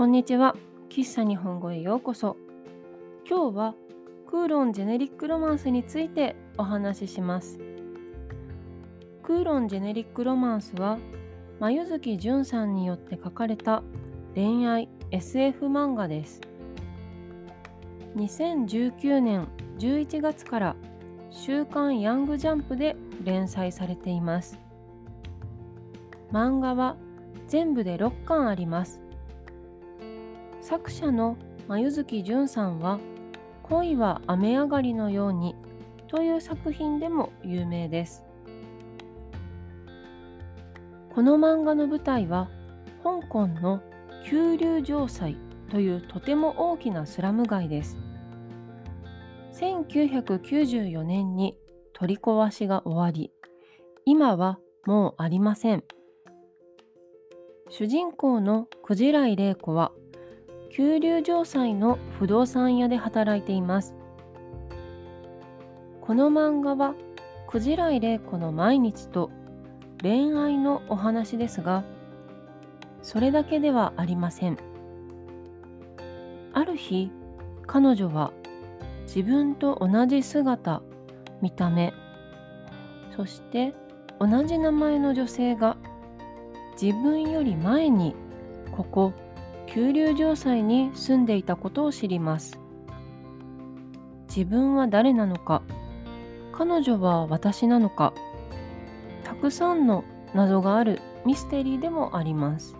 こんにちは。喫茶日本語へようこそ。今日はクーロンジェネリックロマンスについてお話しします。クーロンジェネリックロマンスは眉月淳さんによって書かれた恋愛 SF 漫画です。2019年11月から週刊ヤングジャンプで連載されています。漫画は全部で6巻あります。作者の眉月淳さんは「恋は雨上がりのように」という作品でも有名です。この漫画の舞台は香港の九龍城西というとても大きなスラム街です。1994年に取り壊しが終わり今はもうありません。主人公のクジライ玲子は九龍城西の不動産屋で働いています。この漫画はクジライ玲子の毎日と恋愛のお話ですがそれだけではありません。ある日彼女は自分と同じ姿見た目そして同じ名前の女性が自分より前にここ九龍城西に住んでいたことを知ります。自分は誰なのか。彼女は私なのか。たくさんの謎があるミステリーでもあります。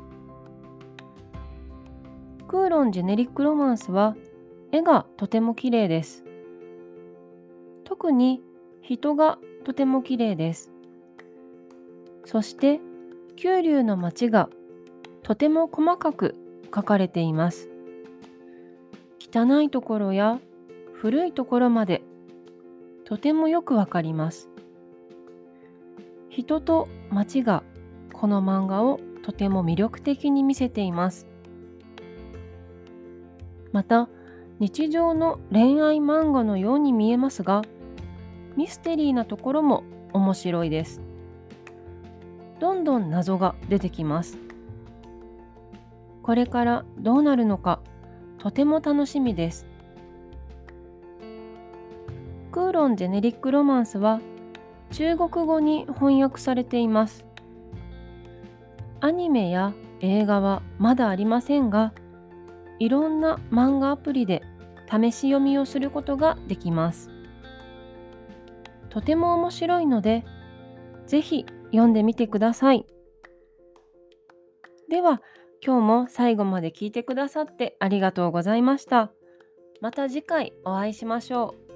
クーロンジェネリックロマンスは絵がとても綺麗です。特に人がとても綺麗です。そして九龍の町がとても細かく書かれています。汚いところや古いところまでとてもよくわかります。人と町がこの漫画をとても魅力的に見せています。また日常の恋愛漫画のように見えますがミステリーなところも面白いです。どんどん謎が出てきます。これからどうなるのかとても楽しみです。クーロンジェネリックロマンスは中国語に翻訳されています。アニメや映画はまだありませんがいろんな漫画アプリで試し読みをすることができます。とても面白いのでぜひ読んでみてください。では、今日も最後まで聞いてくださってありがとうございました。また次回お会いしましょう。